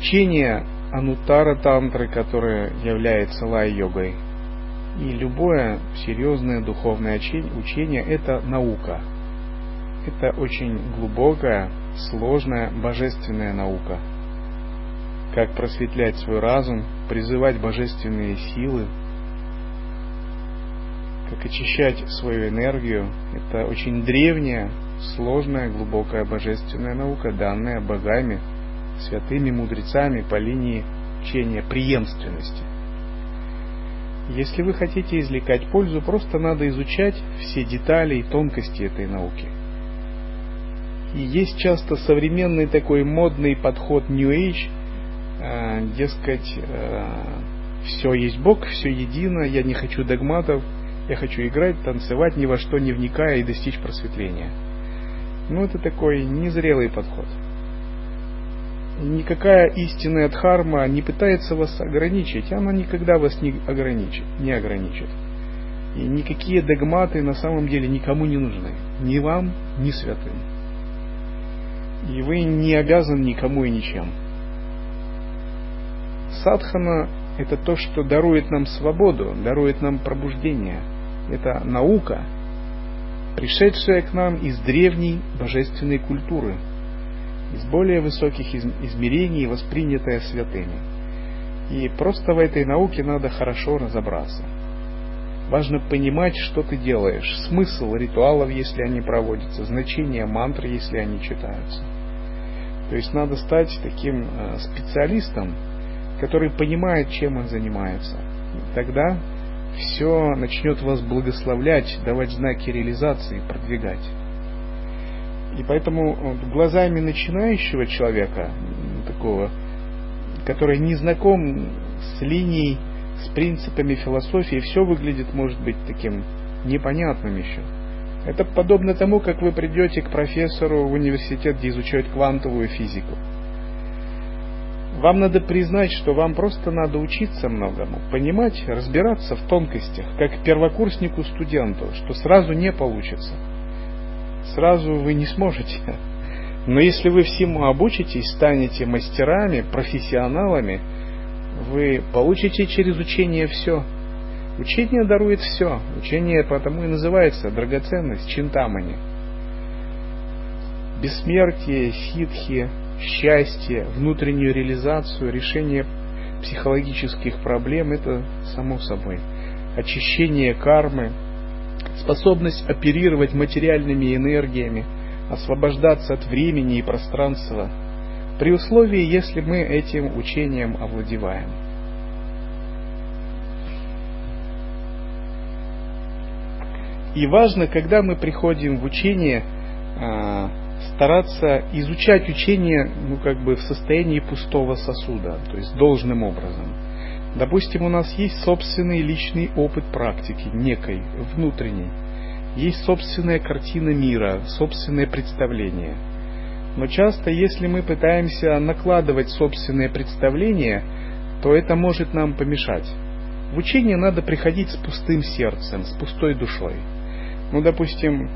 учение Анутара Тантры, которое является лай-йогой, и любое серьезное духовное учение – это наука. Это очень глубокая, сложная, божественная наука. Как просветлять свой разум, призывать божественные силы, как очищать свою энергию. Это очень древняя, сложная, глубокая божественная наука, данная богами, святыми мудрецами по линии учения преемственности. Если вы хотите извлекать пользу, просто надо изучать все детали и тонкости этой науки. И есть часто современный такой модный подход New Age, э, дескать, э, все есть Бог, все едино, я не хочу догматов, я хочу играть, танцевать, ни во что не вникая и достичь просветления. Ну, это такой незрелый подход никакая истинная дхарма не пытается вас ограничить, она никогда вас не ограничит, не ограничит. И никакие догматы на самом деле никому не нужны. Ни вам, ни святым. И вы не обязаны никому и ничем. Садхана – это то, что дарует нам свободу, дарует нам пробуждение. Это наука, пришедшая к нам из древней божественной культуры – из более высоких измерений, воспринятое святыми. И просто в этой науке надо хорошо разобраться. Важно понимать, что ты делаешь, смысл ритуалов, если они проводятся, значение мантр, если они читаются. То есть надо стать таким э, специалистом, который понимает, чем он занимается. И тогда все начнет вас благословлять, давать знаки реализации, продвигать. И поэтому глазами начинающего человека, такого, который не знаком с линией, с принципами философии, все выглядит, может быть, таким непонятным еще. Это подобно тому, как вы придете к профессору в университет, где изучают квантовую физику. Вам надо признать, что вам просто надо учиться многому, понимать, разбираться в тонкостях, как первокурснику студенту, что сразу не получится – сразу вы не сможете. Но если вы всему обучитесь, станете мастерами, профессионалами, вы получите через учение все. Учение дарует все. Учение потому и называется драгоценность, чинтамани. Бессмертие, ситхи, счастье, внутреннюю реализацию, решение психологических проблем – это само собой. Очищение кармы, способность оперировать материальными энергиями, освобождаться от времени и пространства, при условии, если мы этим учением овладеваем. И важно, когда мы приходим в учение, а, стараться изучать учение ну, как бы в состоянии пустого сосуда, то есть должным образом – Допустим, у нас есть собственный личный опыт практики, некой, внутренней. Есть собственная картина мира, собственное представление. Но часто, если мы пытаемся накладывать собственное представление, то это может нам помешать. В учение надо приходить с пустым сердцем, с пустой душой. Ну, допустим,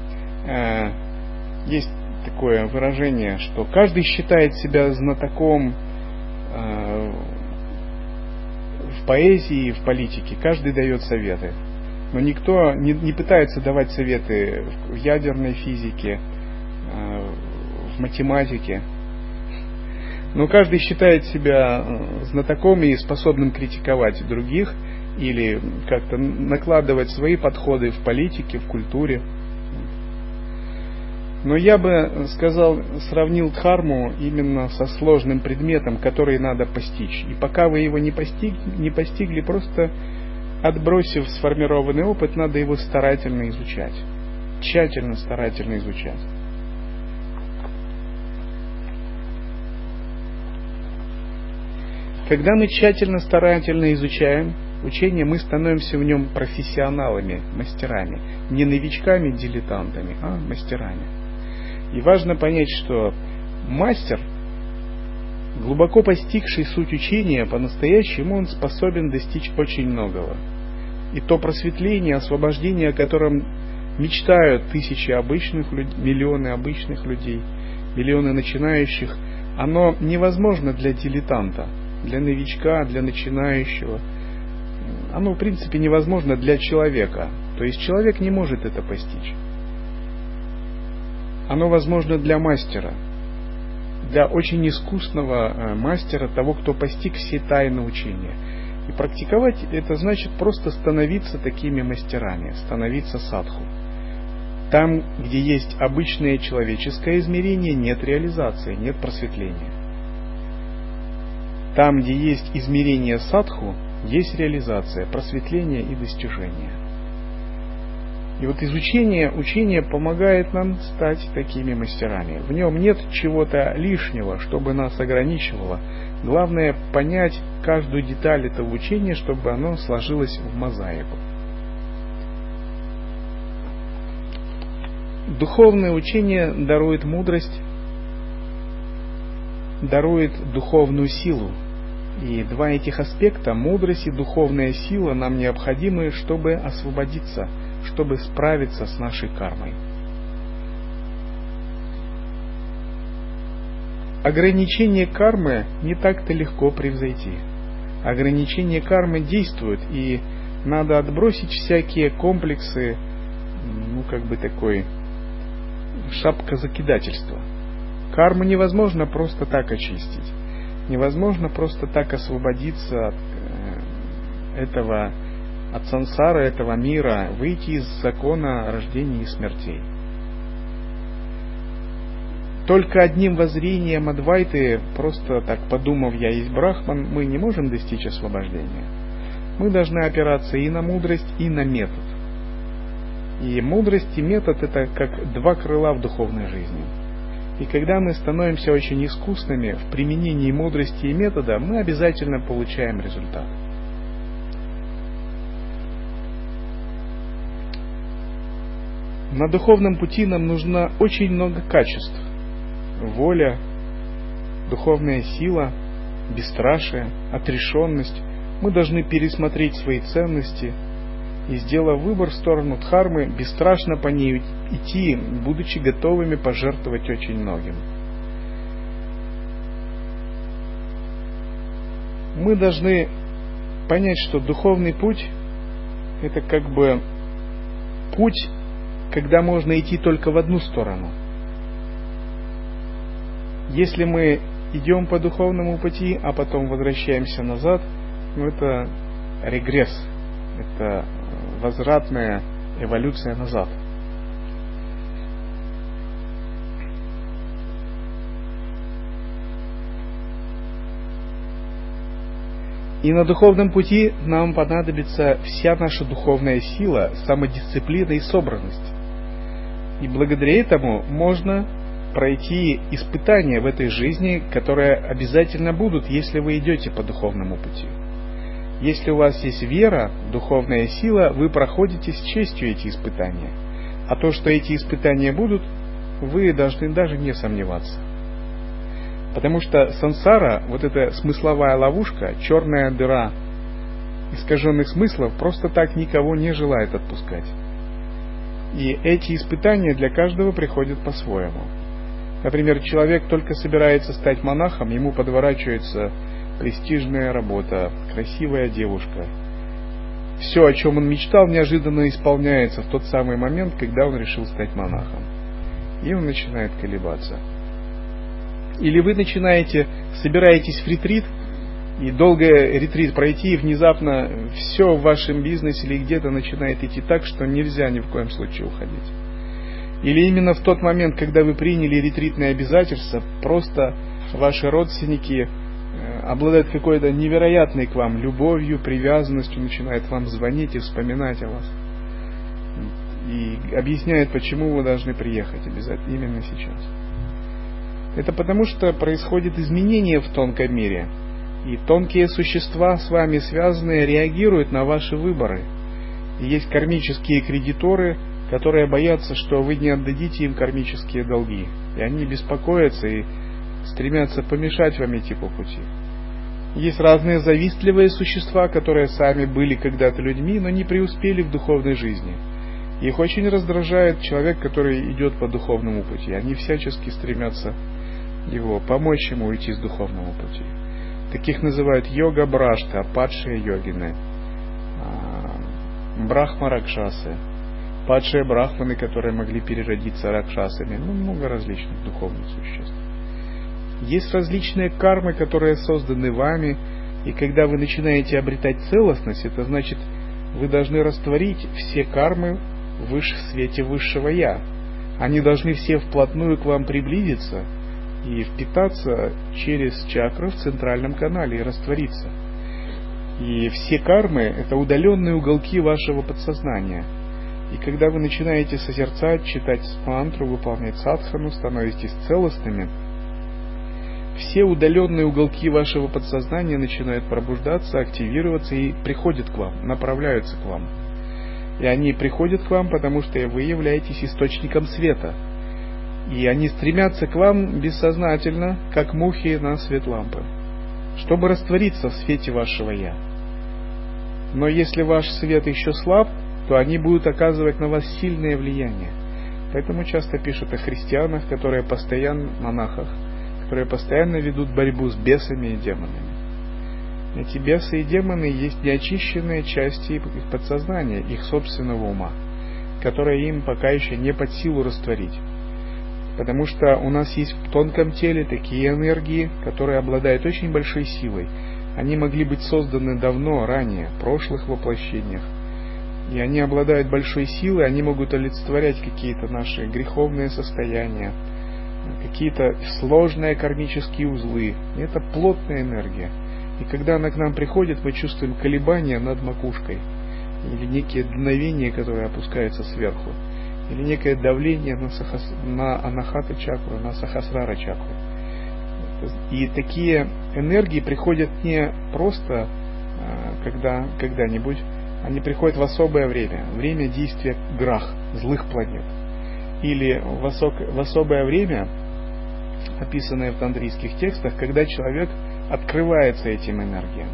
э, есть такое выражение, что каждый считает себя знатоком э, в поэзии в политике каждый дает советы. Но никто не, не пытается давать советы в ядерной физике, э, в математике. Но каждый считает себя э, знатоком и способным критиковать других или как-то накладывать свои подходы в политике, в культуре. Но я бы сказал, сравнил дхарму именно со сложным предметом, который надо постичь. И пока вы его не, постиг, не постигли, просто отбросив сформированный опыт, надо его старательно изучать. Тщательно, старательно изучать. Когда мы тщательно, старательно изучаем учение, мы становимся в нем профессионалами, мастерами. Не новичками, дилетантами, а мастерами. И важно понять, что мастер, глубоко постигший суть учения, по-настоящему он способен достичь очень многого. И то просветление, освобождение, о котором мечтают тысячи обычных людей, миллионы обычных людей, миллионы начинающих, оно невозможно для дилетанта, для новичка, для начинающего. Оно, в принципе, невозможно для человека. То есть человек не может это постичь. Оно возможно для мастера, для очень искусного э, мастера, того, кто постиг все тайны учения. И практиковать это значит просто становиться такими мастерами, становиться садху. Там, где есть обычное человеческое измерение, нет реализации, нет просветления. Там, где есть измерение садху, есть реализация, просветление и достижение. И вот изучение учения помогает нам стать такими мастерами. В нем нет чего-то лишнего, чтобы нас ограничивало. Главное понять каждую деталь этого учения, чтобы оно сложилось в мозаику. Духовное учение дарует мудрость, дарует духовную силу. И два этих аспекта, мудрость и духовная сила, нам необходимы, чтобы освободиться – чтобы справиться с нашей кармой. Ограничение кармы не так-то легко превзойти. Ограничение кармы действует, и надо отбросить всякие комплексы, ну, как бы такой шапка закидательства. Карму невозможно просто так очистить. Невозможно просто так освободиться от э, этого от сансары этого мира, выйти из закона рождения и смертей. Только одним воззрением Адвайты, просто так подумав, я есть Брахман, мы не можем достичь освобождения. Мы должны опираться и на мудрость, и на метод. И мудрость и метод это как два крыла в духовной жизни. И когда мы становимся очень искусными в применении мудрости и метода, мы обязательно получаем результат. На духовном пути нам нужно очень много качеств. Воля, духовная сила, бесстрашие, отрешенность. Мы должны пересмотреть свои ценности и, сделав выбор в сторону Дхармы, бесстрашно по ней идти, будучи готовыми пожертвовать очень многим. Мы должны понять, что духовный путь – это как бы путь когда можно идти только в одну сторону. Если мы идем по духовному пути, а потом возвращаемся назад, ну это регресс, это возвратная эволюция назад. И на духовном пути нам понадобится вся наша духовная сила, самодисциплина и собранность. И благодаря этому можно пройти испытания в этой жизни, которые обязательно будут, если вы идете по духовному пути. Если у вас есть вера, духовная сила, вы проходите с честью эти испытания. А то, что эти испытания будут, вы должны даже не сомневаться. Потому что сансара, вот эта смысловая ловушка, черная дыра искаженных смыслов, просто так никого не желает отпускать. И эти испытания для каждого приходят по-своему. Например, человек только собирается стать монахом, ему подворачивается престижная работа, красивая девушка. Все, о чем он мечтал, неожиданно исполняется в тот самый момент, когда он решил стать монахом. И он начинает колебаться. Или вы начинаете, собираетесь в ретрит, и долго ретрит пройти, и внезапно все в вашем бизнесе или где-то начинает идти так, что нельзя ни в коем случае уходить. Или именно в тот момент, когда вы приняли ретритные обязательства, просто ваши родственники э, обладают какой-то невероятной к вам любовью, привязанностью, начинают вам звонить и вспоминать о вас. И объясняют, почему вы должны приехать обязательно именно сейчас. Это потому, что происходит изменение в тонком мире – и тонкие существа с вами связанные реагируют на ваши выборы. И есть кармические кредиторы, которые боятся, что вы не отдадите им кармические долги. И они беспокоятся и стремятся помешать вам идти по пути. Есть разные завистливые существа, которые сами были когда-то людьми, но не преуспели в духовной жизни. Их очень раздражает человек, который идет по духовному пути. Они всячески стремятся его, помочь ему уйти с духовного пути. Таких называют йога брашта, падшие йогины, а, брахма ракшасы, падшие брахманы, которые могли переродиться ракшасами, ну, много различных духовных существ. Есть различные кармы, которые созданы вами, и когда вы начинаете обретать целостность, это значит, вы должны растворить все кармы в свете высшего Я. Они должны все вплотную к вам приблизиться и впитаться через чакры в центральном канале и раствориться. И все кармы – это удаленные уголки вашего подсознания. И когда вы начинаете созерцать, читать мантру, выполнять садхану, становитесь целостными – все удаленные уголки вашего подсознания начинают пробуждаться, активироваться и приходят к вам, направляются к вам. И они приходят к вам, потому что вы являетесь источником света. И они стремятся к вам бессознательно, как мухи на свет лампы, чтобы раствориться в свете вашего «Я». Но если ваш свет еще слаб, то они будут оказывать на вас сильное влияние. Поэтому часто пишут о христианах, которые постоянно, монахах, которые постоянно ведут борьбу с бесами и демонами. Эти бесы и демоны есть неочищенные части их подсознания, их собственного ума, которые им пока еще не под силу растворить. Потому что у нас есть в тонком теле такие энергии, которые обладают очень большой силой. Они могли быть созданы давно, ранее, в прошлых воплощениях. И они обладают большой силой, они могут олицетворять какие-то наши греховные состояния, какие-то сложные кармические узлы. И это плотная энергия. И когда она к нам приходит, мы чувствуем колебания над макушкой. Или некие дуновения, которые опускаются сверху. Или некое давление на, сахас... на анахата чакру, на сахасрара чакру. И такие энергии приходят не просто а, когда, когда-нибудь, они приходят в особое время, время действия грах, злых планет или в, осок, в особое время, описанное в тантрийских текстах, когда человек открывается этим энергиям.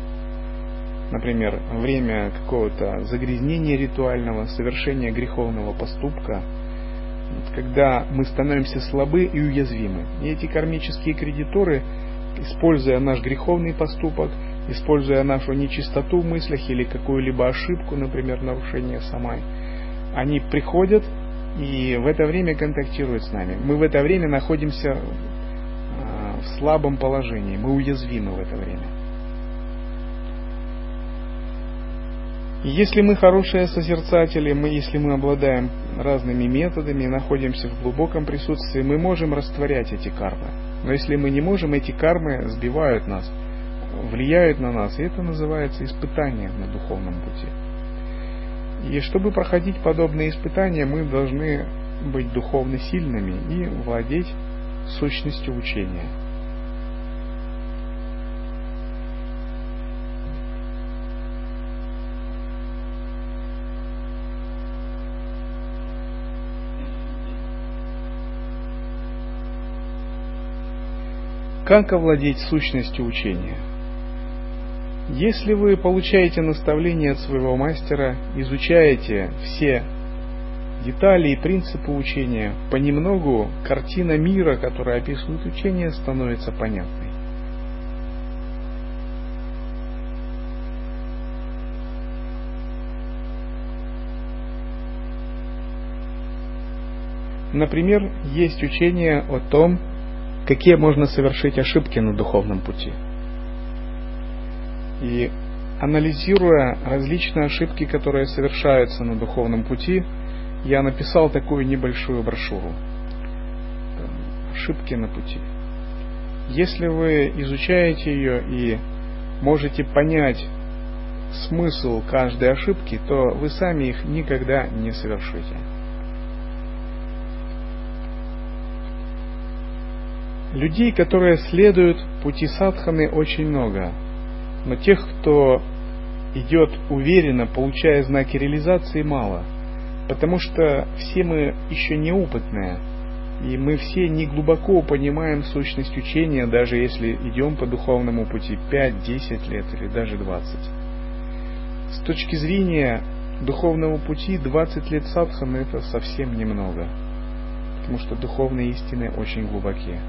Например, время какого-то загрязнения ритуального, совершения греховного поступка, когда мы становимся слабы и уязвимы. И эти кармические кредиторы, используя наш греховный поступок, используя нашу нечистоту в мыслях или какую-либо ошибку, например, нарушение самай, они приходят и в это время контактирует с нами. Мы в это время находимся а, в слабом положении, мы уязвимы в это время. Если мы хорошие созерцатели, мы, если мы обладаем разными методами, находимся в глубоком присутствии, мы можем растворять эти кармы. Но если мы не можем, эти кармы сбивают нас, влияют на нас, и это называется испытание на духовном пути. И чтобы проходить подобные испытания, мы должны быть духовно сильными и владеть сущностью учения. Как овладеть сущностью учения? Если вы получаете наставление от своего мастера, изучаете все детали и принципы учения, понемногу картина мира, которая описывает учение, становится понятной. Например, есть учение о том, какие можно совершить ошибки на духовном пути – и анализируя различные ошибки, которые совершаются на духовном пути, я написал такую небольшую брошюру. Ошибки на пути. Если вы изучаете ее и можете понять смысл каждой ошибки, то вы сами их никогда не совершите. Людей, которые следуют пути садханы, очень много. Но тех, кто идет уверенно, получая знаки реализации, мало. Потому что все мы еще неопытные, и мы все не глубоко понимаем сущность учения, даже если идем по духовному пути 5-10 лет или даже 20. С точки зрения духовного пути 20 лет садханы это совсем немного, потому что духовные истины очень глубокие.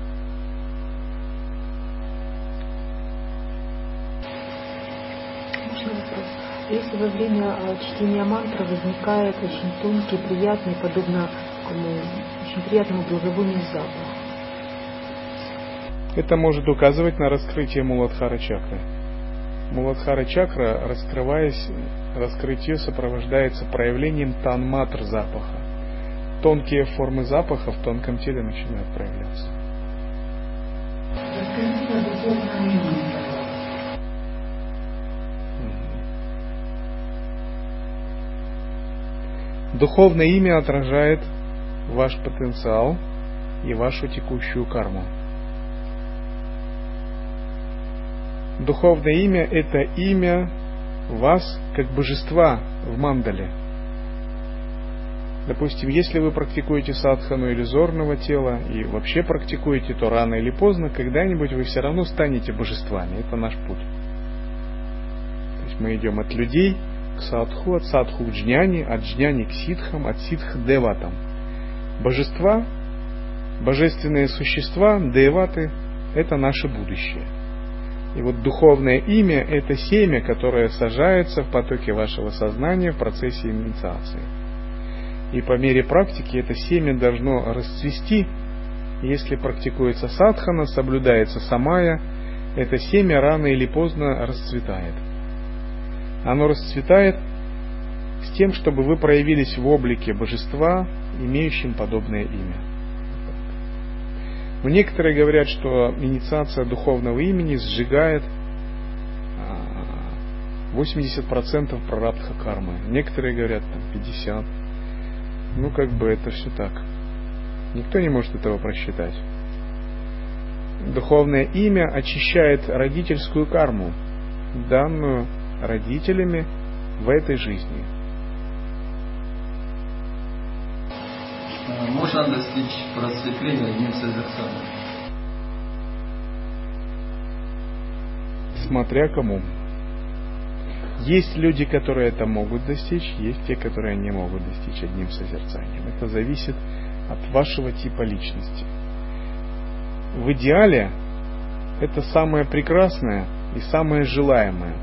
Если во время а, чтения мантры возникает очень тонкий, приятный, подобно такому очень приятному благовонию запах. Это может указывать на раскрытие Муладхара чакры. Муладхара чакра, раскрываясь, раскрытие сопровождается проявлением танматр запаха. Тонкие формы запаха в тонком теле начинают проявляться. Духовное имя отражает ваш потенциал и вашу текущую карму. Духовное имя – это имя вас как божества в мандале. Допустим, если вы практикуете садхану иллюзорного тела и вообще практикуете, то рано или поздно, когда-нибудь вы все равно станете божествами. Это наш путь. То есть мы идем от людей к садху, от садху к джняни, от джняни к ситхам, от ситх деватам. Божества, божественные существа, деваты – это наше будущее – и вот духовное имя – это семя, которое сажается в потоке вашего сознания в процессе инициации. И по мере практики это семя должно расцвести. Если практикуется садхана, соблюдается самая, это семя рано или поздно расцветает. Оно расцветает с тем, чтобы вы проявились в облике божества, имеющим подобное имя. Но некоторые говорят, что инициация духовного имени сжигает 80% а, прарабдха кармы. Некоторые говорят там 50. Ну, как бы это все так. Никто не может этого просчитать. Духовное имя очищает родительскую карму, данную родителями в этой жизни. можно достичь просветления одним созерцанием? Смотря кому. Есть люди, которые это могут достичь, есть те, которые не могут достичь одним созерцанием. Это зависит от вашего типа личности. В идеале это самое прекрасное и самое желаемое,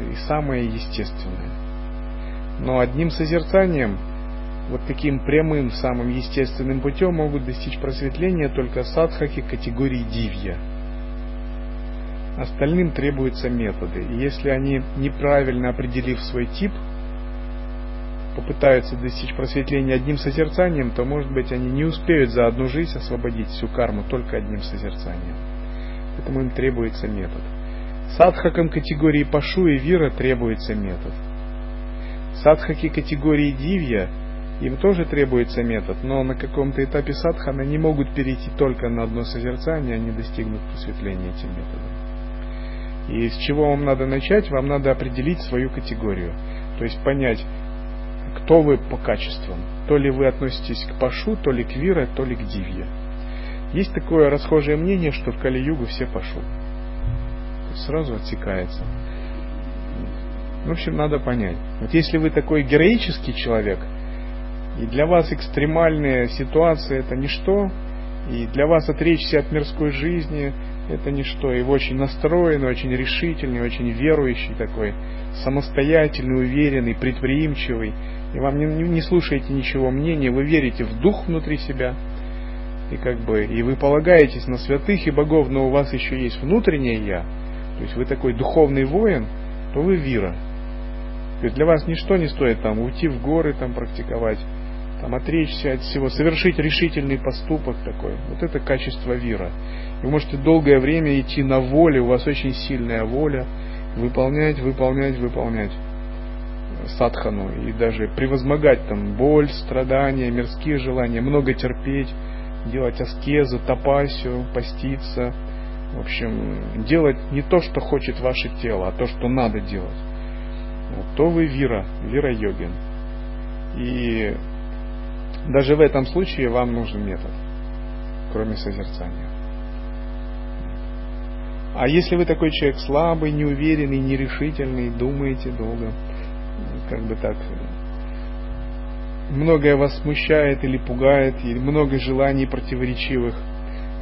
и самое естественное. Но одним созерцанием вот таким прямым, самым естественным путем могут достичь просветления только садхаки категории дивья. Остальным требуются методы. И если они, неправильно определив свой тип, попытаются достичь просветления одним созерцанием, то, может быть, они не успеют за одну жизнь освободить всю карму только одним созерцанием. Поэтому им требуется метод. Садхакам категории Пашу и Вира требуется метод. Садхаки категории Дивья – им тоже требуется метод, но на каком-то этапе садханы не могут перейти только на одно созерцание, они достигнут просветления этим методом. И с чего вам надо начать? Вам надо определить свою категорию. То есть понять, кто вы по качествам. То ли вы относитесь к Пашу, то ли к Вира, то ли к Дивье. Есть такое расхожее мнение, что в Кали-Югу все Пашу. Сразу отсекается. В общем, надо понять. Вот если вы такой героический человек – и для вас экстремальные ситуации это ничто, и для вас отречься от мирской жизни это ничто. И вы очень настроенный, очень решительный, очень верующий такой, самостоятельный, уверенный, предприимчивый. И вам не, не слушаете ничего мнения, вы верите в дух внутри себя. И как бы, и вы полагаетесь на святых и богов, но у вас еще есть внутреннее я. То есть вы такой духовный воин, то вы вира. То есть для вас ничто не стоит там уйти в горы, там практиковать там, отречься от всего, совершить решительный поступок такой. Вот это качество вира. Вы можете долгое время идти на воле, у вас очень сильная воля, выполнять, выполнять, выполнять садхану и даже превозмогать там боль, страдания, мирские желания, много терпеть, делать аскезы, тапасию, поститься, в общем, делать не то, что хочет ваше тело, а то, что надо делать. Вот, то вы вира, вира йогин. И даже в этом случае вам нужен метод, кроме созерцания. А если вы такой человек слабый, неуверенный, нерешительный, думаете долго, как бы так, многое вас смущает или пугает, или много желаний противоречивых,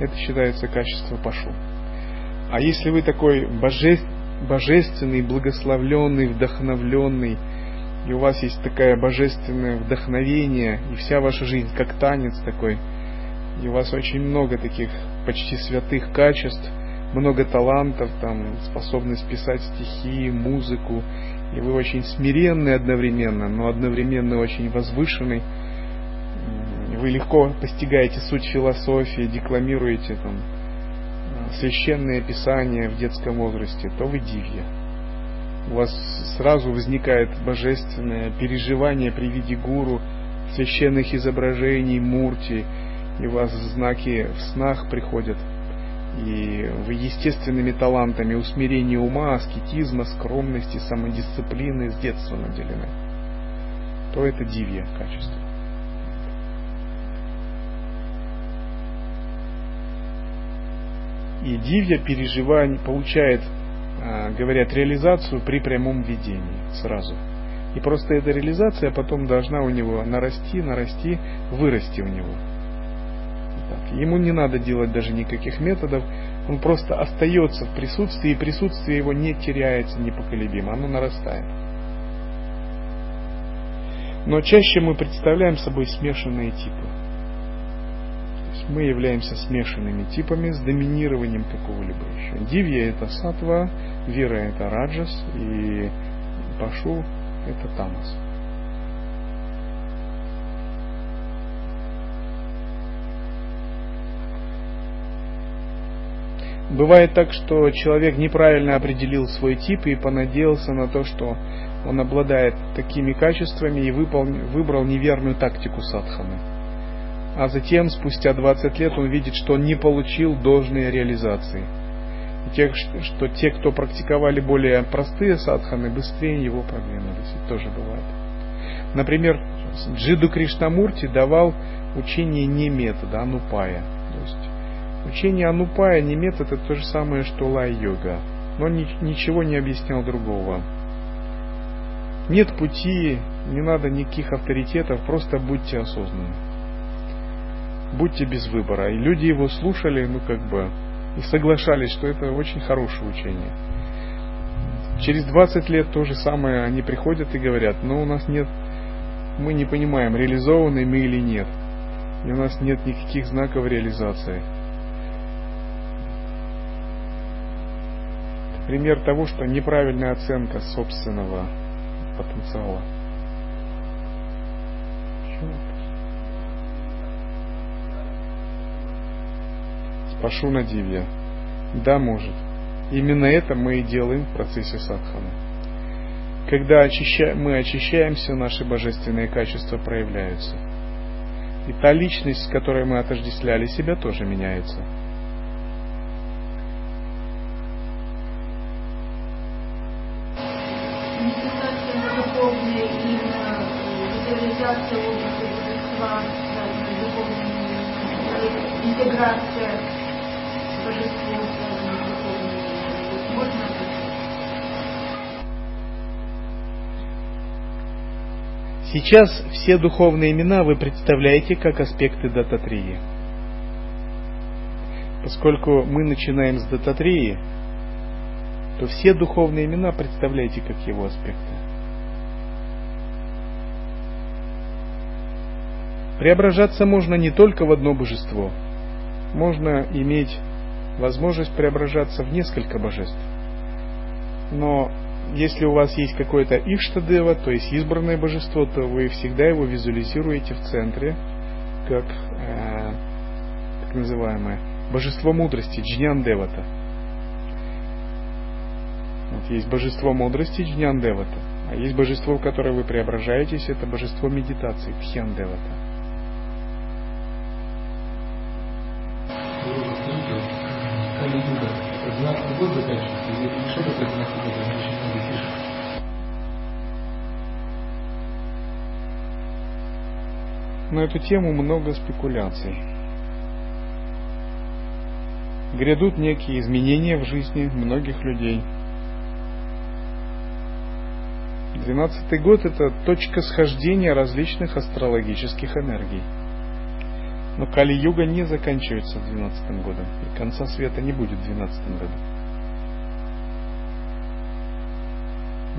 это считается качество пашу. А если вы такой боже... божественный, благословленный, вдохновленный, и у вас есть такое божественное вдохновение, и вся ваша жизнь как танец такой, и у вас очень много таких почти святых качеств, много талантов, там, способность писать стихи, музыку, и вы очень смиренный одновременно, но одновременно очень возвышенный. Вы легко постигаете суть философии, декламируете там священное писание в детском возрасте, то вы дивья. У вас сразу возникает божественное переживание при виде гуру, священных изображений, мурти, и у вас знаки в снах приходят – и вы естественными талантами усмирения ума, аскетизма, скромности, самодисциплины с детства наделены, то это дивья качество. И дивья переживание получает, а, говорят, реализацию при прямом видении сразу. И просто эта реализация потом должна у него нарасти, нарасти, вырасти у него так. Ему не надо делать даже никаких методов, он просто остается в присутствии, и присутствие его не теряется непоколебимо, оно нарастает. Но чаще мы представляем собой смешанные типы. Есть мы являемся смешанными типами с доминированием какого-либо еще. Дивья это сатва, вера это раджас и пашу это тамас. Бывает так, что человек неправильно определил свой тип и понадеялся на то, что он обладает такими качествами и выполнил, выбрал неверную тактику садханы. А затем, спустя 20 лет, он видит, что он не получил должной реализации. И тех, что те, кто практиковали более простые садханы, быстрее его продвинулись. Это тоже бывает. Например, Джиду Кришнамурти давал учение не метода, а нупая. То есть Учение Анупая не метод, это то же самое, что лай-йога, но ничего не объяснял другого. Нет пути, не надо никаких авторитетов, просто будьте осознанны. Будьте без выбора. И люди его слушали, ну как бы, и соглашались, что это очень хорошее учение. Через 20 лет то же самое они приходят и говорят, но у нас нет, мы не понимаем, реализованы мы или нет. И у нас нет никаких знаков реализации. пример того, что неправильная оценка собственного потенциала. Спашу на дивья. Да, может. Именно это мы и делаем в процессе садханы. Когда мы очищаемся, наши божественные качества проявляются. И та личность, с которой мы отождествляли себя, тоже меняется. да, духовной интеграция Сейчас все духовные имена вы представляете как аспекты дататрии. Поскольку мы начинаем с дататрии, то все духовные имена представляете как его аспекты. Преображаться можно не только в одно божество. Можно иметь возможность преображаться в несколько божеств. Но если у вас есть какое-то Иштадева, то есть избранное божество, то вы всегда его визуализируете в центре, как э, так называемое божество мудрости, Джнян Девата. Вот есть божество мудрости, Джнян Девата. А есть божество, в которое вы преображаетесь, это божество медитации, Тхьян Девата. Калигуга. 12 год заканчивается, и что такое 12 год? Они очень много пишут. На эту тему много спекуляций. Грядут некие изменения в жизни многих людей. Двенадцатый год – это точка схождения различных астрологических энергий. Но Кали-юга не заканчивается в 12 годом, и конца света не будет в 12 году.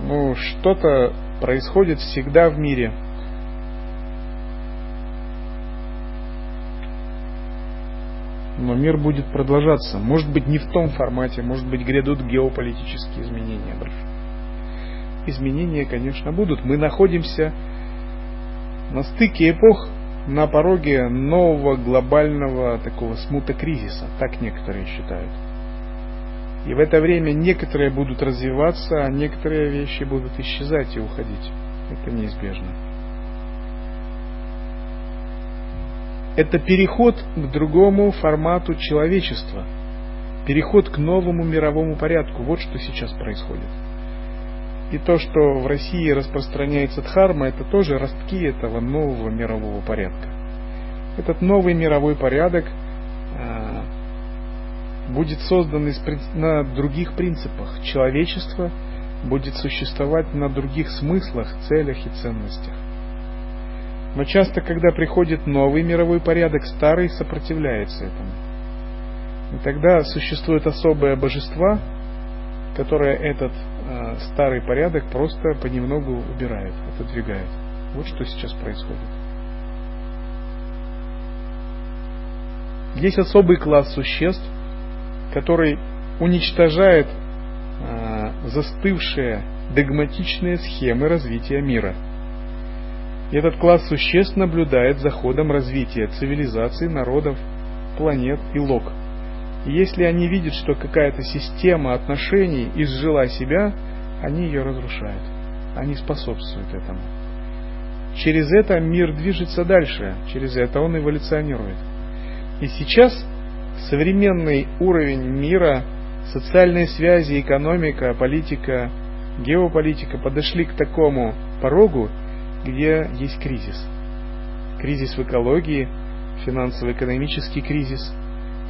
Ну, что-то происходит всегда в мире. Но мир будет продолжаться. Может быть, не в том формате, может быть, грядут геополитические изменения. Изменения, конечно, будут. Мы находимся на стыке эпох, на пороге нового глобального такого смута кризиса, так некоторые считают. И в это время некоторые будут развиваться, а некоторые вещи будут исчезать и уходить. Это неизбежно. Это переход к другому формату человечества. Переход к новому мировому порядку. Вот что сейчас происходит. И то, что в России распространяется дхарма, это тоже ростки этого нового мирового порядка. Этот новый мировой порядок будет создан на других принципах. Человечество будет существовать на других смыслах, целях и ценностях. Но часто, когда приходит новый мировой порядок, старый сопротивляется этому. И тогда существуют особые божества, которые этот э, старый порядок просто понемногу убирают, отодвигают. Вот что сейчас происходит. Есть особый класс существ, который уничтожает э, застывшие догматичные схемы развития мира. И этот класс существ наблюдает за ходом развития цивилизаций, народов, планет и лог – если они видят, что какая-то система отношений изжила себя, они ее разрушают. Они способствуют этому. Через это мир движется дальше, через это он эволюционирует. И сейчас современный уровень мира, социальные связи, экономика, политика, геополитика подошли к такому порогу, где есть кризис. Кризис в экологии, финансово-экономический кризис –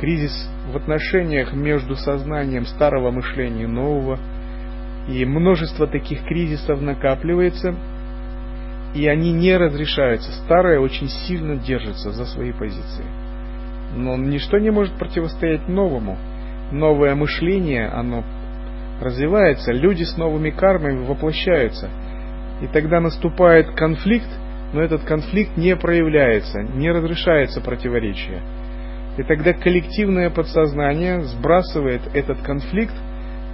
кризис в отношениях между сознанием старого мышления и нового, и множество таких кризисов накапливается, и они не разрешаются. Старое очень сильно держится за свои позиции. Но ничто не может противостоять новому. Новое мышление, оно развивается, люди с новыми кармами воплощаются. И тогда наступает конфликт, но этот конфликт не проявляется, не разрешается противоречие. И тогда коллективное подсознание сбрасывает этот конфликт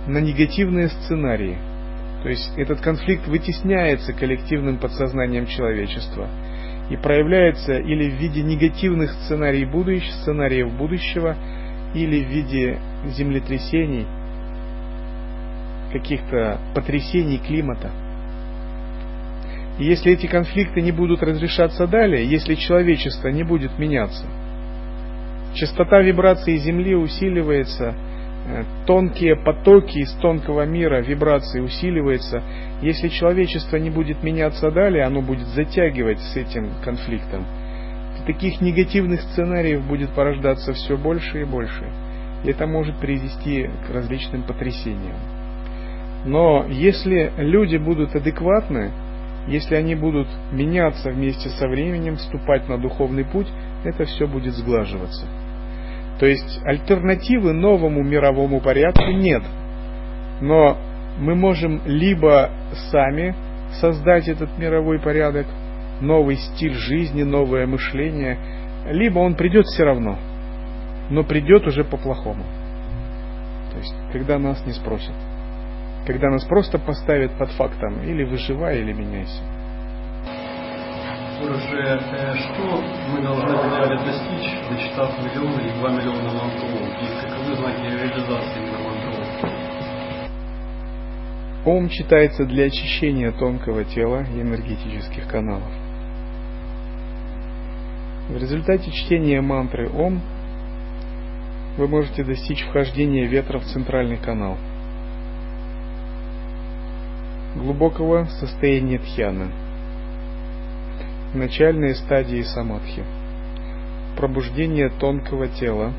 на негативные сценарии. То есть этот конфликт вытесняется коллективным подсознанием человечества и проявляется или в виде негативных сценариев будущего, сценариев будущего, или в виде землетрясений, каких-то потрясений климата. И если эти конфликты не будут разрешаться далее, если человечество не будет меняться – Частота вибрации Земли усиливается, тонкие потоки из тонкого мира вибрации усиливаются. Если человечество не будет меняться далее, оно будет затягивать с этим конфликтом. Таких негативных сценариев будет порождаться все больше и больше. И это может привести к различным потрясениям. Но если люди будут адекватны, если они будут меняться вместе со временем, вступать на духовный путь, это все будет сглаживаться. То есть альтернативы новому мировому порядку нет. Но мы можем либо сами создать этот мировой порядок, новый стиль жизни, новое мышление, либо он придет все равно, но придет уже по-плохому. То есть, когда нас не спросят, когда нас просто поставят под фактом, или выживай, или меняйся уже э, что мы должны были достичь, дочитав миллион или два миллиона мантров, и каковы знаки реализации именно мантров? Ом читается для очищения тонкого тела и энергетических каналов. В результате чтения мантры Ом вы можете достичь вхождения ветра в центральный канал, глубокого состояния тхьяна – Начальные стадии самадхи. Пробуждение тонкого тела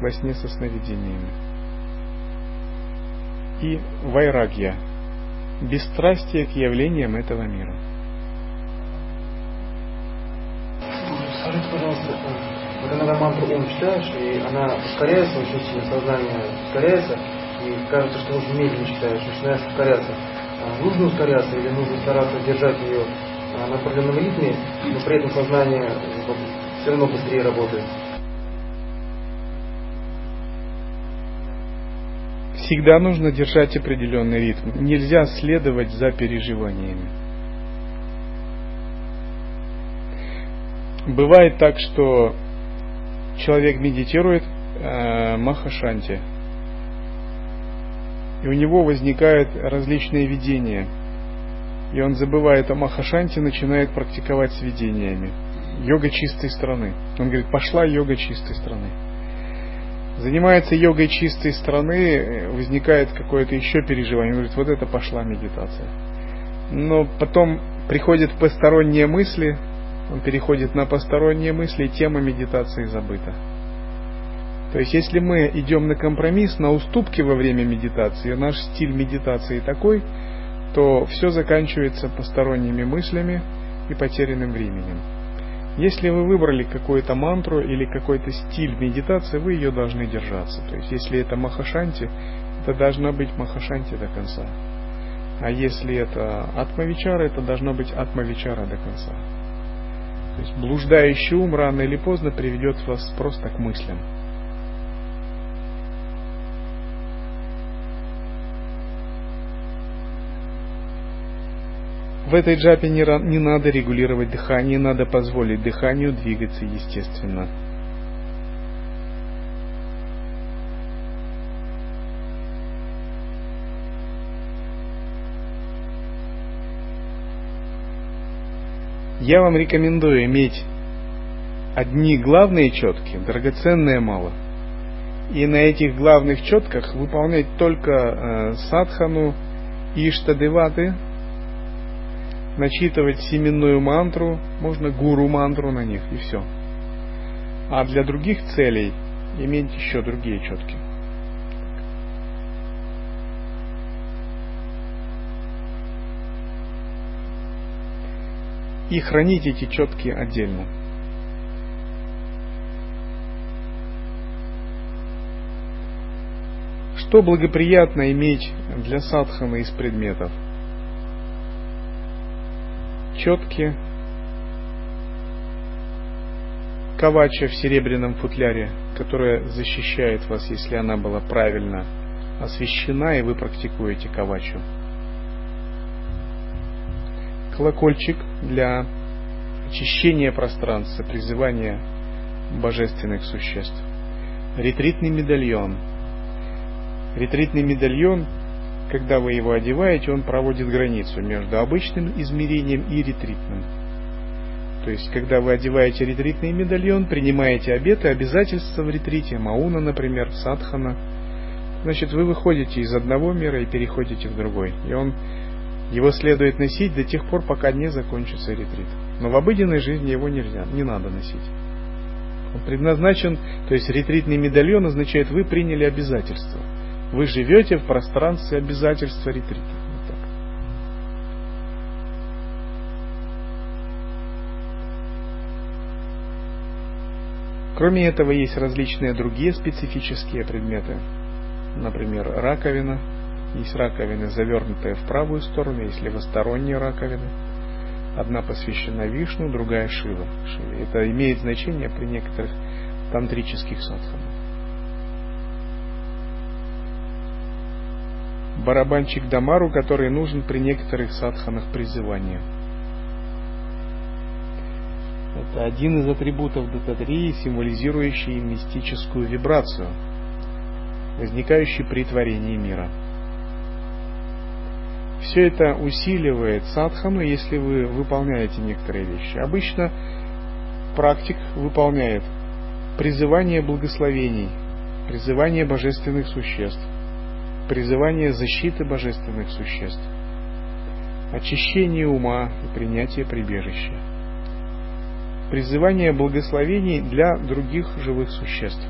во сне со сновидениями. И вайрагья. Бесстрастие к явлениям этого мира. Скажите, пожалуйста, вот иногда мантру ум читаешь, и она ускоряется, очень сильно сознание ускоряется, и кажется, что очень медленно читаешь, начинаешь ускоряться. А нужно ускоряться или нужно стараться держать ее а, на определенном ритме, но при этом сознание все равно быстрее работает? Всегда нужно держать определенный ритм. Нельзя следовать за переживаниями. Бывает так, что человек медитирует э, Махашанти, и у него возникают различные видения, и он забывает о Махашанте, начинает практиковать с видениями. Йога чистой страны. Он говорит, пошла йога чистой страны. Занимается йогой чистой страны, возникает какое-то еще переживание. Он говорит, вот это пошла медитация. Но потом приходят посторонние мысли, он переходит на посторонние мысли, и тема медитации забыта. То есть, если мы идем на компромисс, на уступки во время медитации, наш стиль медитации такой, то все заканчивается посторонними мыслями и потерянным временем. Если вы выбрали какую-то мантру или какой-то стиль медитации, вы ее должны держаться. То есть, если это Махашанти, это должна быть Махашанти до конца. А если это Атмавичара, это должно быть Атмавичара до конца. То есть блуждающий ум рано или поздно приведет вас просто к мыслям. В этой джапе не, не надо регулировать дыхание, надо позволить дыханию двигаться естественно. Я вам рекомендую иметь одни главные четки, драгоценные мало. И на этих главных четках выполнять только э, садхану и иштадеваты, начитывать семенную мантру, можно гуру мантру на них и все. А для других целей иметь еще другие четки. И хранить эти четки отдельно. Что благоприятно иметь для садхана из предметов – четки, кавача в серебряном футляре, которая защищает вас, если она была правильно освещена, и вы практикуете кавачу. Колокольчик для очищения пространства, призывания божественных существ. Ретритный медальон. Ретритный медальон когда вы его одеваете, он проводит границу между обычным измерением и ретритным. То есть, когда вы одеваете ретритный медальон, принимаете обеты, обязательства в ретрите, мауна, например, садхана, значит, вы выходите из одного мира и переходите в другой. И он, его следует носить до тех пор, пока не закончится ретрит. Но в обыденной жизни его нельзя, не надо носить. Он предназначен, то есть ретритный медальон означает, вы приняли обязательства. Вы живете в пространстве обязательства ретрита. Вот. Кроме этого, есть различные другие специфические предметы. Например, раковина. Есть раковины, завернутые в правую сторону, есть левосторонние раковины. Одна посвящена Вишну, другая Шива. Это имеет значение при некоторых тантрических садханах. Барабанчик Дамару, который нужен при некоторых садханах призывания. Это один из атрибутов дататрии, символизирующий мистическую вибрацию, возникающую при творении мира. Все это усиливает садхану, если вы выполняете некоторые вещи. Обычно практик выполняет призывание благословений, призывание божественных существ, призывание защиты божественных существ, очищение ума и принятие прибежища, призывание благословений для других живых существ,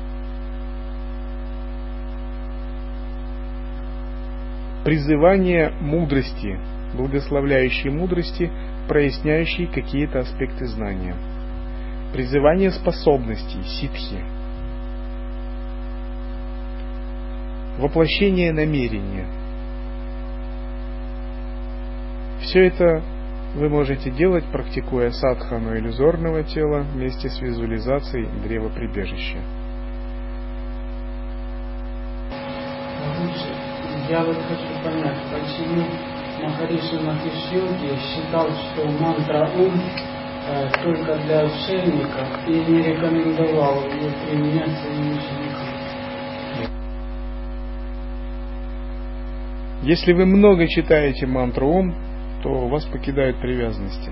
призывание мудрости, благословляющей мудрости, проясняющей какие-то аспекты знания, призывание способностей, ситхи – воплощение намерения. Все это вы можете делать, практикуя садхану иллюзорного тела вместе с визуализацией древа прибежища. Я вот хочу понять, почему Махариши Махиш считал, что мантра Ум э, только для отшельников и не рекомендовал ее применять своим ученикам. Если вы много читаете мантру Ум, то вас покидают привязанности.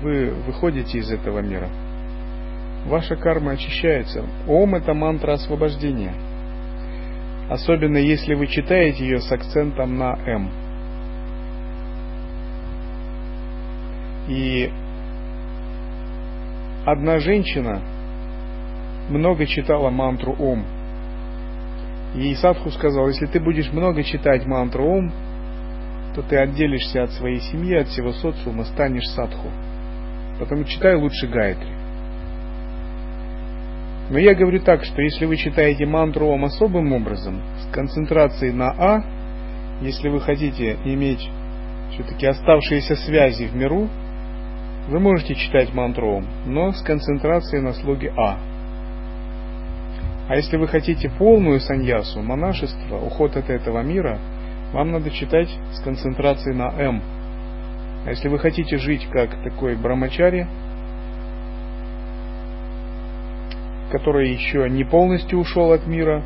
Вы выходите из этого мира. Ваша карма очищается. Ом – это мантра освобождения. Особенно если вы читаете ее с акцентом на М. И одна женщина много читала мантру Ом. И Садху сказал, если ты будешь много читать мантру Ом, то ты отделишься от своей семьи, от всего социума, станешь садху. Поэтому читай лучше Гайатри. Но я говорю так, что если вы читаете мантру Ом особым образом, с концентрацией на А, если вы хотите иметь все-таки оставшиеся связи в миру, вы можете читать мантру Ом, но с концентрацией на слоге А. А если вы хотите полную саньясу, монашество, уход от этого мира – вам надо читать с концентрацией на М. А если вы хотите жить как такой брамачари, который еще не полностью ушел от мира,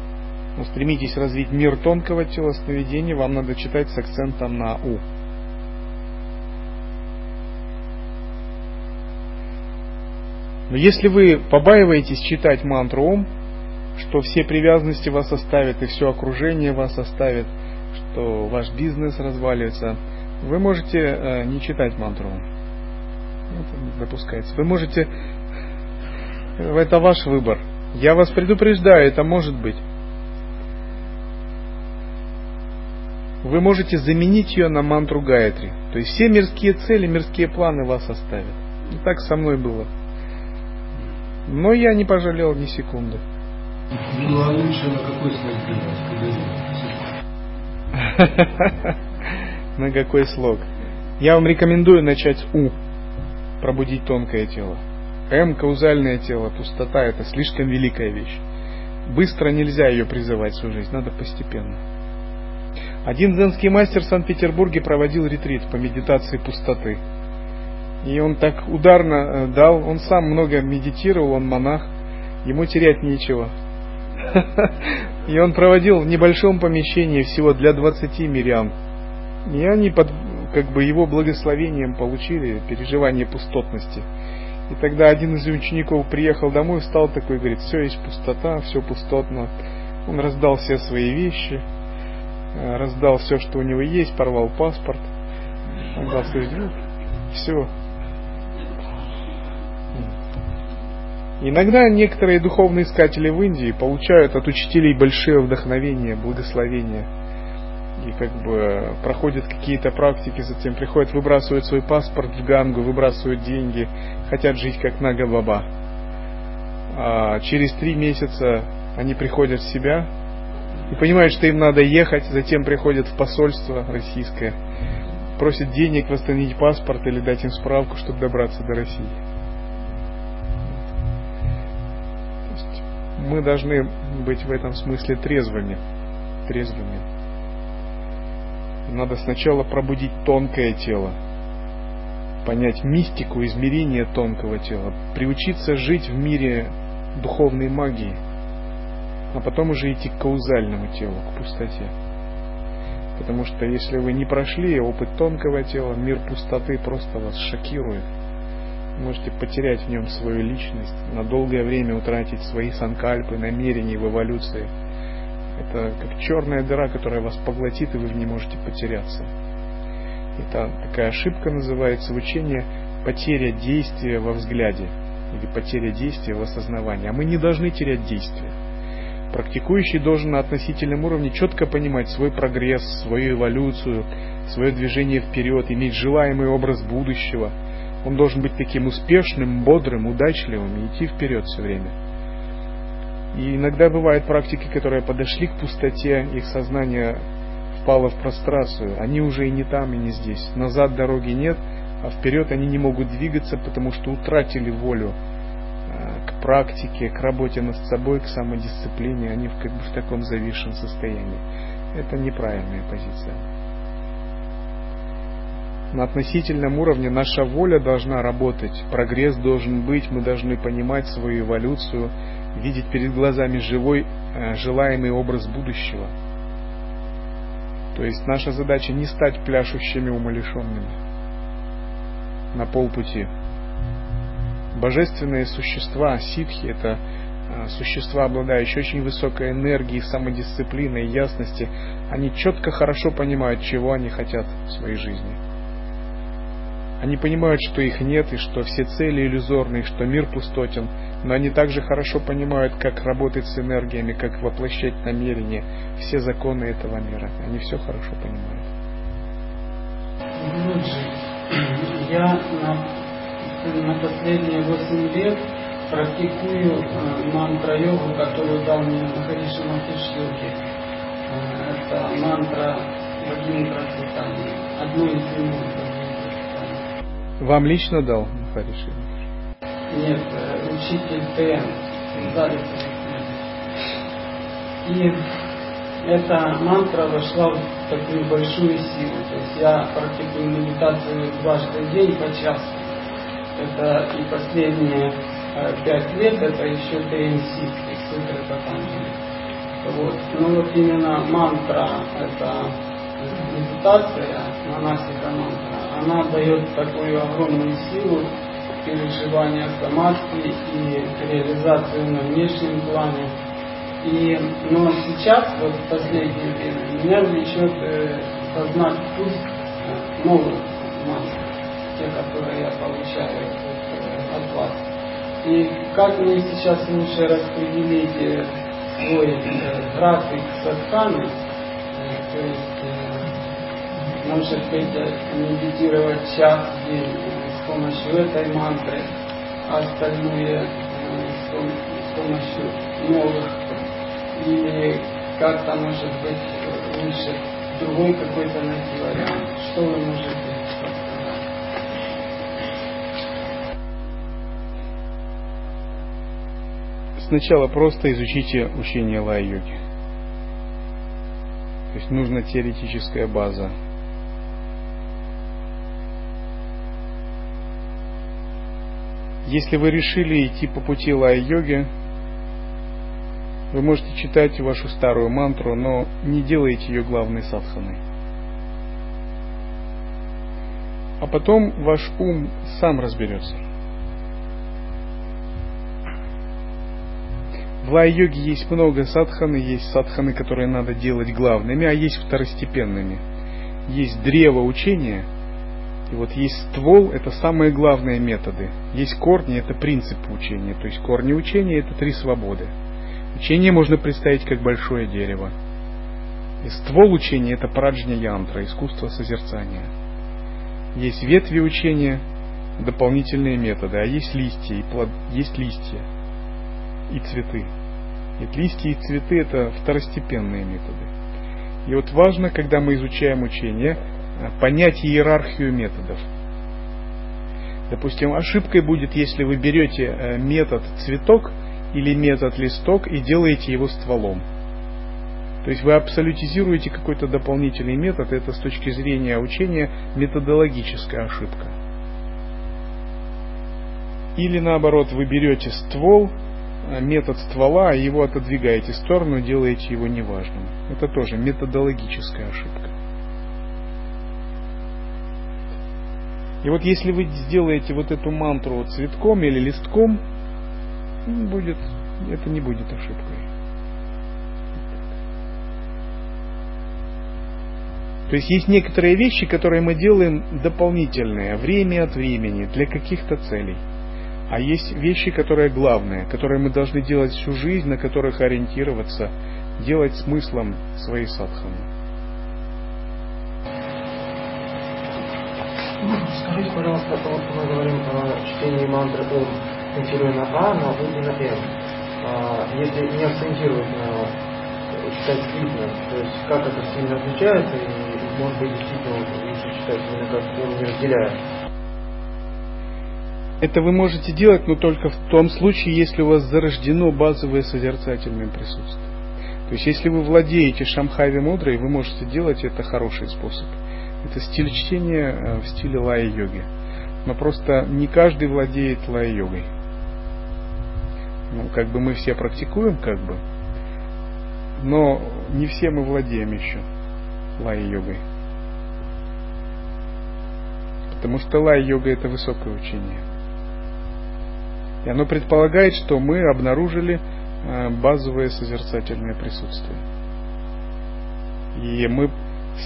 но стремитесь развить мир тонкого тела сновидения, вам надо читать с акцентом на У. Но если вы побаиваетесь читать мантру Ом, что все привязанности вас оставят и все окружение вас оставит – что ваш бизнес разваливается, вы можете э, не читать мантру. Это допускается. Вы можете... Это ваш выбор. Я вас предупреждаю, это может быть. Вы можете заменить ее на мантру Гаятри. То есть все мирские цели, мирские планы вас оставят. И так со мной было. Но я не пожалел ни секунды. Ну а лучше на какой слайд На какой слог? Я вам рекомендую начать с У. Пробудить тонкое тело. М – каузальное тело, пустота – это слишком великая вещь. Быстро нельзя ее призывать в свою жизнь, надо постепенно. Один зенский мастер в Санкт-Петербурге проводил ретрит по медитации пустоты. И он так ударно э, дал, он сам много медитировал, он монах, ему терять нечего. И он проводил в небольшом помещении всего для 20 мирян. И они под как бы его благословением получили переживание пустотности. И тогда один из учеников приехал домой, встал такой, говорит, все есть пустота, все пустотно. Он раздал все свои вещи, э, раздал все, что у него есть, порвал паспорт, отдал свои все, Иногда некоторые духовные искатели в Индии получают от учителей большое вдохновение, благословение. И как бы проходят какие-то практики, затем приходят, выбрасывают свой паспорт в Гангу, выбрасывают деньги, хотят жить как Нага Баба. А через три месяца они приходят в себя и понимают, что им надо ехать, затем приходят в посольство российское, просят денег восстановить паспорт или дать им справку, чтобы добраться до России. Мы должны быть в этом смысле трезвыми. Трезвыми. Надо сначала пробудить тонкое тело, понять мистику измерения тонкого тела, приучиться жить в мире духовной магии, а потом уже идти к каузальному телу, к пустоте. Потому что если вы не прошли опыт тонкого тела, мир пустоты просто вас шокирует – можете потерять в нем свою личность, на долгое время утратить свои санкальпы, намерения в эволюции. Это как черная дыра, которая вас поглотит, и вы не можете потеряться. Это такая ошибка называется в учении потеря действия во взгляде или потеря действия в осознавании. А мы не должны терять действие. Практикующий должен на относительном уровне четко понимать свой прогресс, свою эволюцию, свое движение вперед, иметь желаемый образ будущего – он должен быть таким успешным, бодрым, удачливым и идти вперед все время. И иногда бывают практики, которые подошли к пустоте, их сознание впало в прострацию. Они уже и не там, и не здесь. Назад дороги нет, а вперед они не могут двигаться, потому что утратили волю э, к практике, к работе над собой, к самодисциплине. Они как бы в таком зависшем состоянии. Это неправильная позиция. На относительном уровне наша воля должна работать, прогресс должен быть, мы должны понимать свою эволюцию, видеть перед глазами живой э, желаемый образ будущего. То есть наша задача не стать пляшущими умалишенными на полпути. Божественные существа, ситхи, это э, существа, обладающие очень высокой энергией, самодисциплиной, ясности, они четко, хорошо понимают, чего они хотят в своей жизни. Они понимают, что их нет, и что все цели иллюзорны, и что мир пустотен, но они также хорошо понимают, как работать с энергиями, как воплощать намерения, все законы этого мира. Они все хорошо понимают. Я на, на последние 8 лет практикую э, мантра-йогу, которую дал мне Махариши Махиш Йоги. Э, это мантра богини процветания. Одно из имен вам лично дал Махариши? Нет, э, учитель ТН. И эта мантра вошла в такую большую силу. То есть я практикую медитацию дважды в день по часу. Это и последние э, пять лет, это еще ТНС, Сутры Патанджали. Вот. Ну вот именно мантра, это медитация, монастика мантра, она дает такую огромную силу переживания самадхи и реализацию на внешнем плане. И, но сейчас, вот в последнее время, меня влечет э, познать вкус э, новых мантр, те, которые я получаю от, э, от вас. И как мне сейчас лучше распределить э, свой э, график садханы, э, то есть э, может быть, медитировать час в день с помощью этой мантры, а остальное с помощью новых. Или как-то, может быть, лучше другой какой-то найти вариант. Что вы можете сказать? Сначала просто изучите учение лай-йоги. То есть нужна теоретическая база Если вы решили идти по пути лай-йоги, вы можете читать вашу старую мантру, но не делайте ее главной садханой. А потом ваш ум сам разберется. В лай-йоге есть много садханы, есть садханы, которые надо делать главными, а есть второстепенными. Есть древо учения – и вот есть ствол, это самые главные методы. Есть корни, это принципы учения. То есть корни учения это три свободы. Учение можно представить как большое дерево. И ствол учения это праджня янтра, искусство созерцания. Есть ветви учения, дополнительные методы, а есть листья, и плод, есть листья и цветы. И листья и цветы это второстепенные методы. И вот важно, когда мы изучаем учение, понять иерархию методов. Допустим, ошибкой будет, если вы берете э, метод цветок или метод листок и делаете его стволом. То есть вы абсолютизируете какой-то дополнительный метод, это с точки зрения учения методологическая ошибка. Или наоборот, вы берете ствол, э, метод ствола, его отодвигаете в сторону, делаете его неважным. Это тоже методологическая ошибка. И вот если вы сделаете вот эту мантру цветком или листком, ну, будет, это не будет ошибкой. То есть есть некоторые вещи, которые мы делаем дополнительные, время от времени, для каких-то целей. А есть вещи, которые главные, которые мы должны делать всю жизнь, на которых ориентироваться, делать смыслом своей садханы. Скажите, пожалуйста, что мы говорим о чтении мантры Ом, ориентируя на А, на У и на М. а, если не акцентировать на читать слитно, то есть как это сильно отличается, и может быть действительно лучше читать именно как он не разделяя. Это вы можете делать, но только в том случае, если у вас зарождено базовое созерцательное присутствие. То есть, если вы владеете Шамхави мудрой, вы можете делать это хороший способ. Это стиль чтения э, в стиле лая-йоги. Но просто не каждый владеет лая-йогой. Ну, как бы мы все практикуем, как бы, но не все мы владеем еще лай-йогой. Потому что лай-йога это высокое учение. И оно предполагает, что мы обнаружили э, базовое созерцательное присутствие. И мы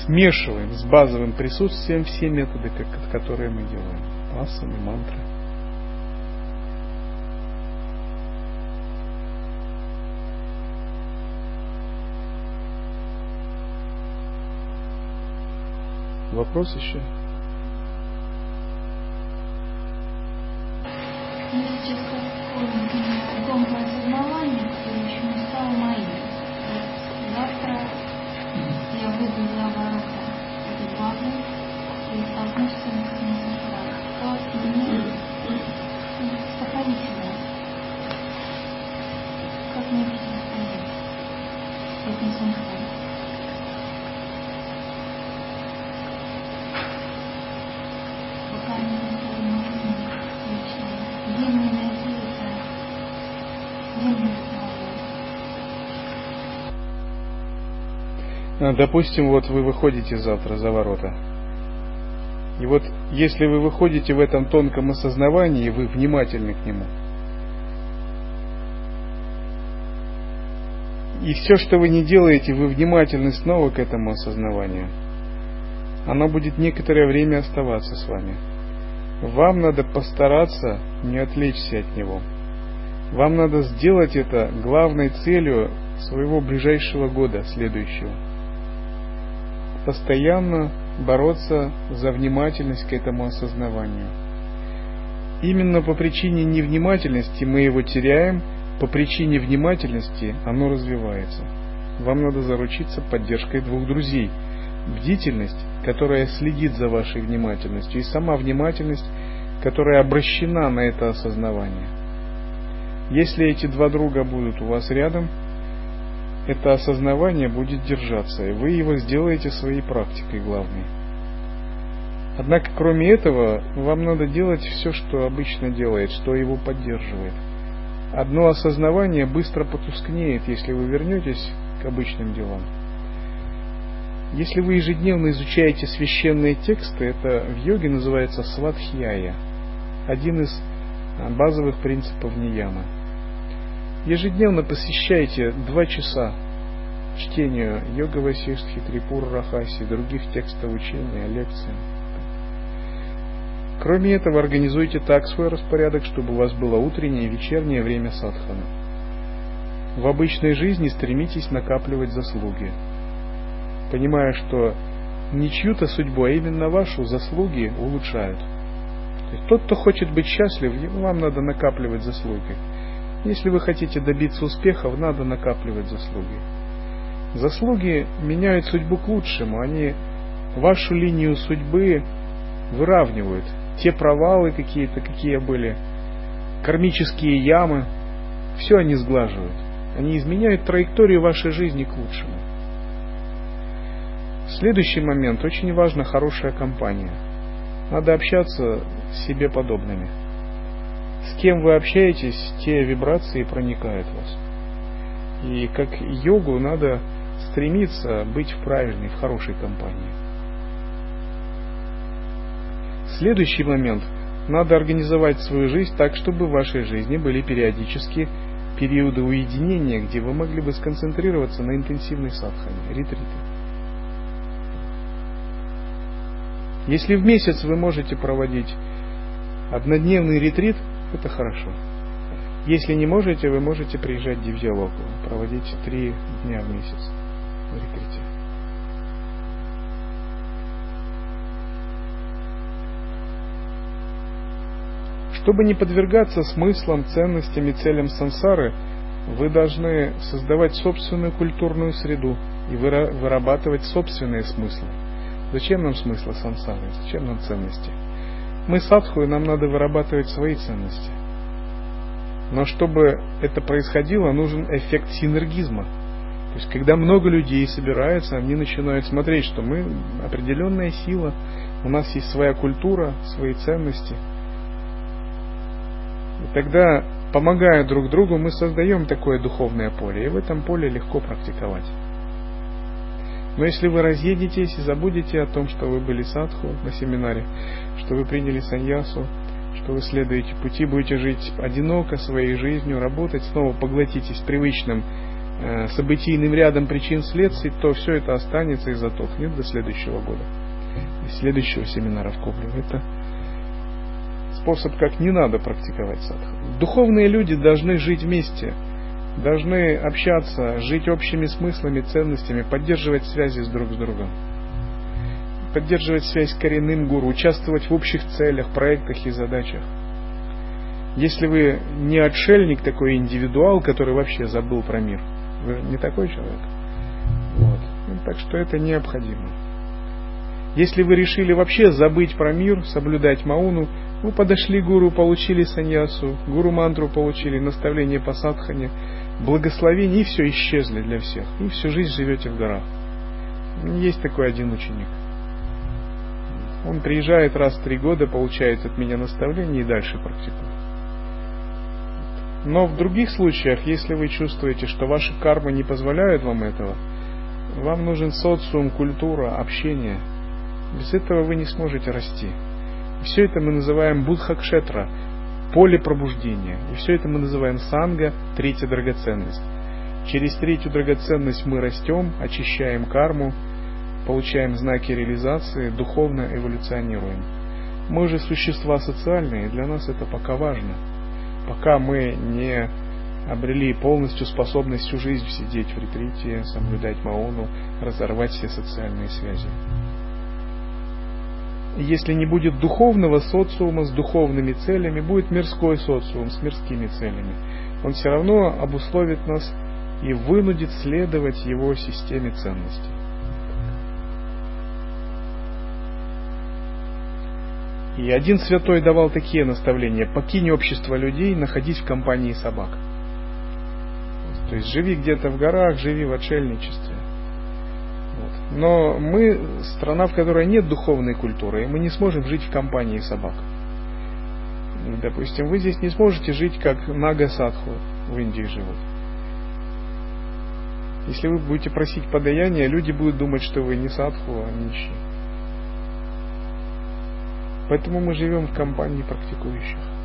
смешиваем с базовым присутствием все методы, которые мы делаем. Асаны, мантры. Вопрос еще? Завтра я за ворота этой базы и столкнусь с этим Как мне сохранить себя? Как мне противостоять этим самостоятельно? Допустим, вот вы выходите завтра за ворота. И вот если вы выходите в этом тонком осознавании, вы внимательны к нему. И все, что вы не делаете, вы внимательны снова к этому осознаванию. Оно будет некоторое время оставаться с вами. Вам надо постараться не отвлечься от него. Вам надо сделать это главной целью своего ближайшего года следующего постоянно бороться за внимательность к этому осознаванию. Именно по причине невнимательности мы его теряем, по причине внимательности оно развивается. Вам надо заручиться поддержкой двух друзей. Бдительность, которая следит за вашей внимательностью, и сама внимательность, которая обращена на это осознавание. Если эти два друга будут у вас рядом – это осознавание будет держаться, и вы его сделаете своей практикой главной. Однако, кроме этого, вам надо делать все, что обычно делает, что его поддерживает. Одно осознавание быстро потускнеет, если вы вернетесь к обычным делам. Если вы ежедневно изучаете священные тексты, это в йоге называется сватхьяя, один из базовых принципов нияма. Ежедневно посвящайте два часа чтению йога Васиштхи, Трипур Рахаси, других текстов учения, лекциям. Кроме этого, организуйте так свой распорядок, чтобы у вас было утреннее и вечернее время садхана. В обычной жизни стремитесь накапливать заслуги, понимая, что не чью-то судьбу, а именно вашу заслуги улучшают. То есть тот, кто хочет быть счастлив, вам надо накапливать заслуги. Если вы хотите добиться успехов, надо накапливать заслуги. Заслуги меняют судьбу к лучшему, они вашу линию судьбы выравнивают. Те провалы какие-то, какие были, кармические ямы, все они сглаживают. Они изменяют траекторию вашей жизни к лучшему. Следующий момент. Очень важна хорошая компания. Надо общаться с себе подобными. С кем вы общаетесь, те вибрации проникают в вас. И как йогу надо стремиться быть в правильной, в хорошей компании. Следующий момент. Надо организовать свою жизнь так, чтобы в вашей жизни были периодически периоды уединения, где вы могли бы сконцентрироваться на интенсивной садхане, ретриты. Если в месяц вы можете проводить однодневный ретрит, это хорошо. Если не можете, вы можете приезжать в Дивьялоку, проводить три дня в месяц в ретрите. Чтобы не подвергаться смыслам, ценностям и целям сансары, Вы должны создавать собственную культурную среду и вырабатывать собственные смыслы. Зачем нам смыслы сансары? Зачем нам ценности? Мы садху, и нам надо вырабатывать свои ценности. Но чтобы это происходило, нужен эффект синергизма. То есть, когда много людей собираются, они начинают смотреть, что мы определенная сила, у нас есть своя культура, свои ценности. И тогда, помогая друг другу, мы создаем такое духовное поле, и в этом поле легко практиковать. Но если вы разъедетесь и забудете о том, что вы были садху на семинаре, что вы приняли саньясу, что вы следуете пути, будете жить одиноко своей жизнью, работать, снова поглотитесь привычным э, событийным рядом причин следствий, то все это останется и затухнет до следующего года, до следующего семинара в Кобле. Это способ, как не надо практиковать садху. Духовные люди должны жить вместе, должны общаться, жить общими смыслами, ценностями, поддерживать связи с друг с другом поддерживать связь с коренным гуру, участвовать в общих целях, проектах и задачах. Если вы не отшельник, такой индивидуал, который вообще забыл про мир, вы не такой человек. Вот. Ну, так что это необходимо. Если вы решили вообще забыть про мир, соблюдать мауну, вы подошли к гуру, получили саньясу, гуру мантру получили, наставление по садхане, благословение, и все исчезли для всех. И всю жизнь живете в горах. Есть такой один ученик. Он приезжает раз в три года, получает от меня наставление и дальше практикует. Но в других случаях, если вы чувствуете, что ваши кармы не позволяют вам этого, вам нужен социум, культура, общение. Без этого вы не сможете расти. Все это мы называем будхакшетра, поле пробуждения. И все это мы называем санга, третья драгоценность. Через третью драгоценность мы растем, очищаем карму, получаем знаки реализации, духовно эволюционируем. Мы же существа социальные, и для нас это пока важно. Пока мы не обрели полностью способность всю жизнь сидеть в ретрите, соблюдать маону, разорвать все социальные связи. Если не будет духовного социума с духовными целями, будет мирской социум с мирскими целями. Он все равно обусловит нас и вынудит следовать его системе ценностей. И один святой давал такие наставления. Покинь общество людей, находись в компании собак. То есть живи где-то в горах, живи в отшельничестве. Но мы страна, в которой нет духовной культуры, и мы не сможем жить в компании собак. Допустим, вы здесь не сможете жить, как Нага Садху в Индии живут. Если вы будете просить подаяния, люди будут думать, что вы не садху, а нищий. Поэтому мы живем в компании практикующих.